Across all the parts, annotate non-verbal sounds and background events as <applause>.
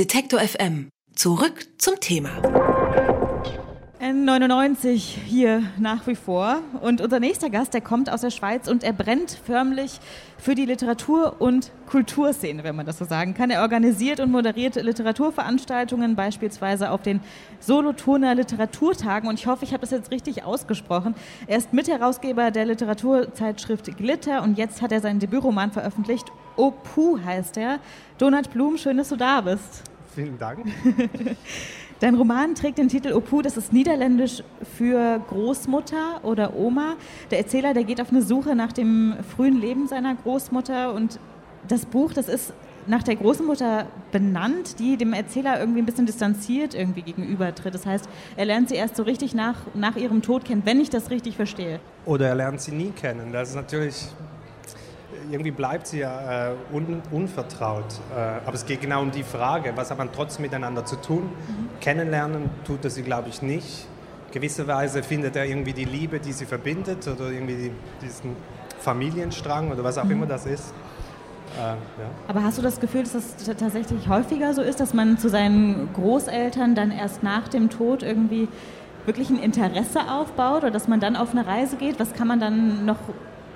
Detektor FM. Zurück zum Thema. N99 hier nach wie vor. Und unser nächster Gast, der kommt aus der Schweiz und er brennt förmlich für die Literatur- und Kulturszene, wenn man das so sagen kann. Er organisiert und moderiert Literaturveranstaltungen, beispielsweise auf den Solothurner Literaturtagen. Und ich hoffe, ich habe das jetzt richtig ausgesprochen. Er ist Mitherausgeber der Literaturzeitschrift Glitter und jetzt hat er seinen Debütroman veröffentlicht. Opu heißt er. Donat Blum, schön, dass du da bist. Vielen Dank. <laughs> Dein Roman trägt den Titel Opu, das ist niederländisch für Großmutter oder Oma. Der Erzähler, der geht auf eine Suche nach dem frühen Leben seiner Großmutter und das Buch, das ist nach der Großmutter benannt, die dem Erzähler irgendwie ein bisschen distanziert irgendwie gegenübertritt. Das heißt, er lernt sie erst so richtig nach, nach ihrem Tod kennen, wenn ich das richtig verstehe. Oder er lernt sie nie kennen. Das ist natürlich irgendwie bleibt sie ja äh, un, unvertraut. Äh, aber es geht genau um die Frage, was hat man trotzdem miteinander zu tun? Mhm. Kennenlernen tut er sie, glaube ich, nicht. Gewisserweise findet er irgendwie die Liebe, die sie verbindet oder irgendwie die, diesen Familienstrang oder was auch mhm. immer das ist. Äh, ja. Aber hast du das Gefühl, dass das tatsächlich häufiger so ist, dass man zu seinen Großeltern dann erst nach dem Tod irgendwie wirklich ein Interesse aufbaut oder dass man dann auf eine Reise geht? Was kann man dann noch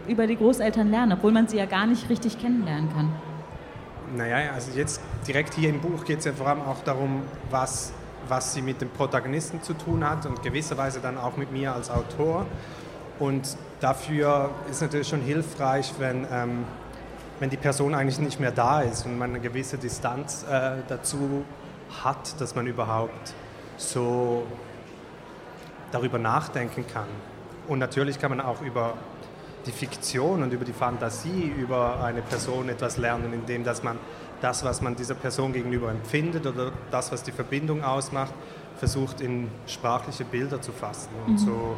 über die Großeltern lernen, obwohl man sie ja gar nicht richtig kennenlernen kann? Naja, also jetzt direkt hier im Buch geht es ja vor allem auch darum, was, was sie mit dem Protagonisten zu tun hat und gewisserweise dann auch mit mir als Autor. Und dafür ist natürlich schon hilfreich, wenn, ähm, wenn die Person eigentlich nicht mehr da ist und man eine gewisse Distanz äh, dazu hat, dass man überhaupt so darüber nachdenken kann. Und natürlich kann man auch über die Fiktion und über die Fantasie über eine Person etwas lernen, indem dass man das, was man dieser Person gegenüber empfindet oder das, was die Verbindung ausmacht, versucht in sprachliche Bilder zu fassen. Und mhm. so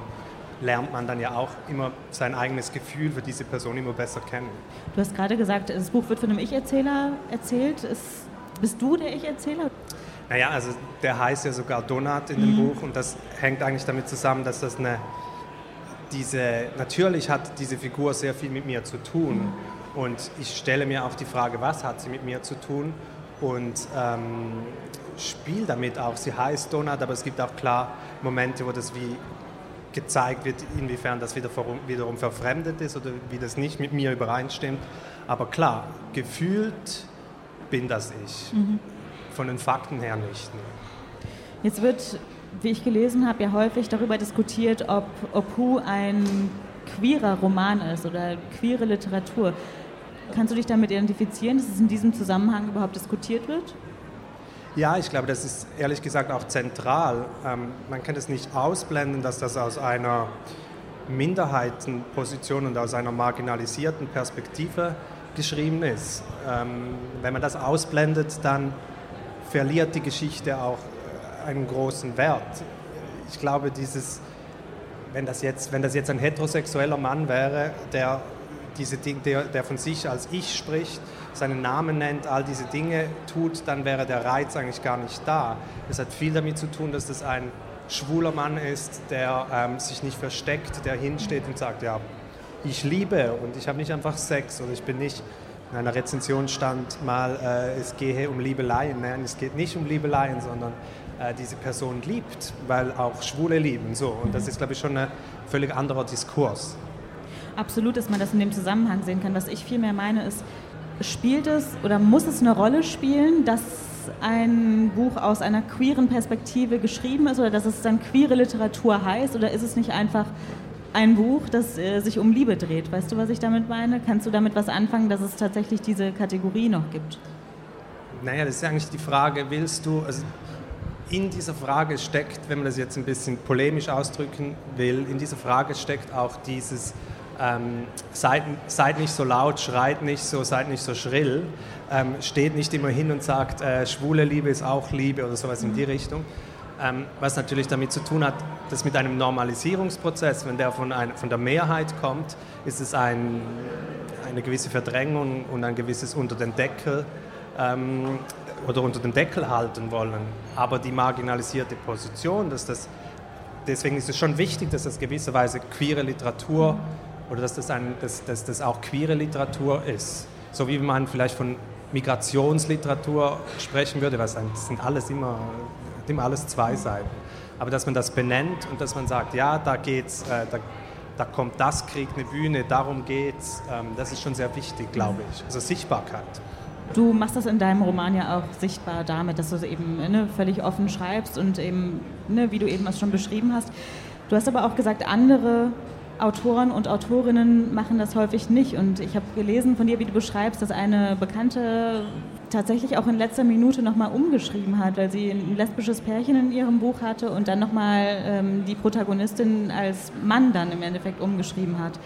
lernt man dann ja auch immer sein eigenes Gefühl für diese Person immer besser kennen. Du hast gerade gesagt, das Buch wird von einem Ich-Erzähler erzählt. Ist, bist du der Ich-Erzähler? Naja, also der heißt ja sogar Donat in dem mhm. Buch und das hängt eigentlich damit zusammen, dass das eine diese, natürlich hat diese Figur sehr viel mit mir zu tun. Und ich stelle mir auch die Frage, was hat sie mit mir zu tun? Und ähm, spiele damit auch. Sie heißt Donut, aber es gibt auch klar Momente, wo das wie gezeigt wird, inwiefern das wiederum, wiederum verfremdet ist oder wie das nicht mit mir übereinstimmt. Aber klar, gefühlt bin das ich. Mhm. Von den Fakten her nicht. Jetzt wird wie ich gelesen habe, ja häufig darüber diskutiert, ob Opu ein queerer Roman ist oder queere Literatur. Kannst du dich damit identifizieren, dass es in diesem Zusammenhang überhaupt diskutiert wird? Ja, ich glaube, das ist ehrlich gesagt auch zentral. Ähm, man kann es nicht ausblenden, dass das aus einer Minderheitenposition und aus einer marginalisierten Perspektive geschrieben ist. Ähm, wenn man das ausblendet, dann verliert die Geschichte auch einen großen Wert. Ich glaube, dieses, wenn, das jetzt, wenn das jetzt ein heterosexueller Mann wäre, der, diese Dinge, der, der von sich als Ich spricht, seinen Namen nennt, all diese Dinge tut, dann wäre der Reiz eigentlich gar nicht da. Es hat viel damit zu tun, dass das ein schwuler Mann ist, der ähm, sich nicht versteckt, der hinsteht und sagt, ja, ich liebe und ich habe nicht einfach Sex oder ich bin nicht, in einer Rezension stand mal, äh, es gehe um Liebeleien. Nein, es geht nicht um Liebeleien, sondern äh, diese Person liebt, weil auch Schwule lieben. So. Und das ist, glaube ich, schon ein völlig anderer Diskurs. Absolut, dass man das in dem Zusammenhang sehen kann. Was ich vielmehr meine, ist, spielt es oder muss es eine Rolle spielen, dass ein Buch aus einer queeren Perspektive geschrieben ist oder dass es dann queere Literatur heißt oder ist es nicht einfach ein Buch, das äh, sich um Liebe dreht? Weißt du, was ich damit meine? Kannst du damit was anfangen, dass es tatsächlich diese Kategorie noch gibt? Naja, das ist eigentlich die Frage, willst du, also in dieser Frage steckt, wenn man das jetzt ein bisschen polemisch ausdrücken will, in dieser Frage steckt auch dieses ähm, seid, seid, nicht so laut, schreit nicht so, seid nicht so schrill, ähm, steht nicht immer hin und sagt, äh, schwule Liebe ist auch Liebe oder sowas in die mhm. Richtung. Ähm, was natürlich damit zu tun hat, dass mit einem Normalisierungsprozess, wenn der von, ein, von der Mehrheit kommt, ist es ein, eine gewisse Verdrängung und ein gewisses unter den Deckel ähm, oder unter den Deckel halten wollen. Aber die marginalisierte Position, dass das, deswegen ist es schon wichtig, dass das gewisserweise queere Literatur oder dass das, ein, dass, dass das auch queere Literatur ist. So wie man vielleicht von Migrationsliteratur sprechen würde, was sind alles immer, immer alles zwei Seiten. Aber dass man das benennt und dass man sagt, ja, da geht's, äh, da, da kommt das, kriegt eine Bühne, darum geht's, ähm, das ist schon sehr wichtig, glaube ich. Also Sichtbarkeit. Du machst das in deinem Roman ja auch sichtbar damit, dass du es eben ne, völlig offen schreibst und eben, ne, wie du eben es schon beschrieben hast. Du hast aber auch gesagt, andere Autoren und Autorinnen machen das häufig nicht. Und ich habe gelesen von dir, wie du beschreibst, dass eine Bekannte tatsächlich auch in letzter Minute nochmal umgeschrieben hat, weil sie ein lesbisches Pärchen in ihrem Buch hatte und dann nochmal ähm, die Protagonistin als Mann dann im Endeffekt umgeschrieben hat.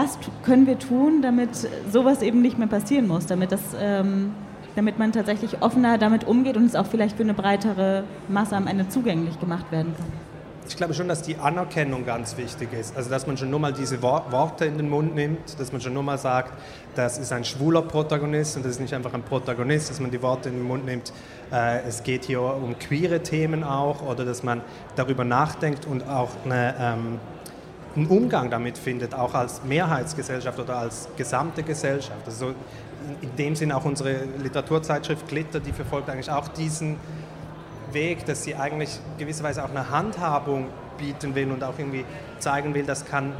Was können wir tun, damit sowas eben nicht mehr passieren muss, damit, das, ähm, damit man tatsächlich offener damit umgeht und es auch vielleicht für eine breitere Masse am Ende zugänglich gemacht werden kann? Ich glaube schon, dass die Anerkennung ganz wichtig ist. Also, dass man schon nur mal diese Worte in den Mund nimmt, dass man schon nur mal sagt, das ist ein schwuler Protagonist und das ist nicht einfach ein Protagonist, dass man die Worte in den Mund nimmt, äh, es geht hier um queere Themen auch oder dass man darüber nachdenkt und auch eine, ähm, einen Umgang damit findet, auch als Mehrheitsgesellschaft oder als gesamte Gesellschaft. Also in, dem Sinn auch unsere Literaturzeitschrift Glitter, die verfolgt eigentlich auch diesen Weg, dass sie eigentlich gewisserweise auch eine Handhabung bieten will und auch irgendwie zeigen will, das kann,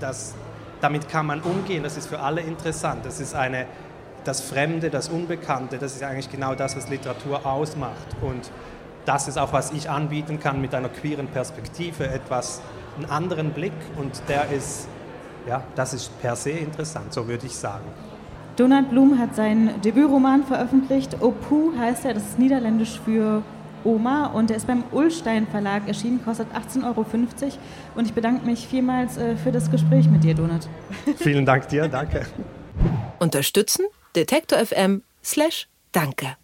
das, damit kann man umgehen, das ist für alle interessant. Das ist eine, das Fremde, das Unbekannte, das ist eigentlich genau das, was Literatur ausmacht. Und das ist auch, was ich anbieten kann mit einer queeren Perspektive, etwas, einen anderen Blick und der ist, ja, das ist per se interessant, so würde ich sagen. Donald Blum hat seinen Debütroman veröffentlicht. Opu heißt er, das ist niederländisch für Oma und der ist beim Ullstein Verlag erschienen, kostet 18,50 Euro. Und ich bedanke mich vielmals äh, für das Gespräch mit dir, Donat. <laughs> Vielen Dank dir, danke. Unterstützen Detektor FM slash Danke.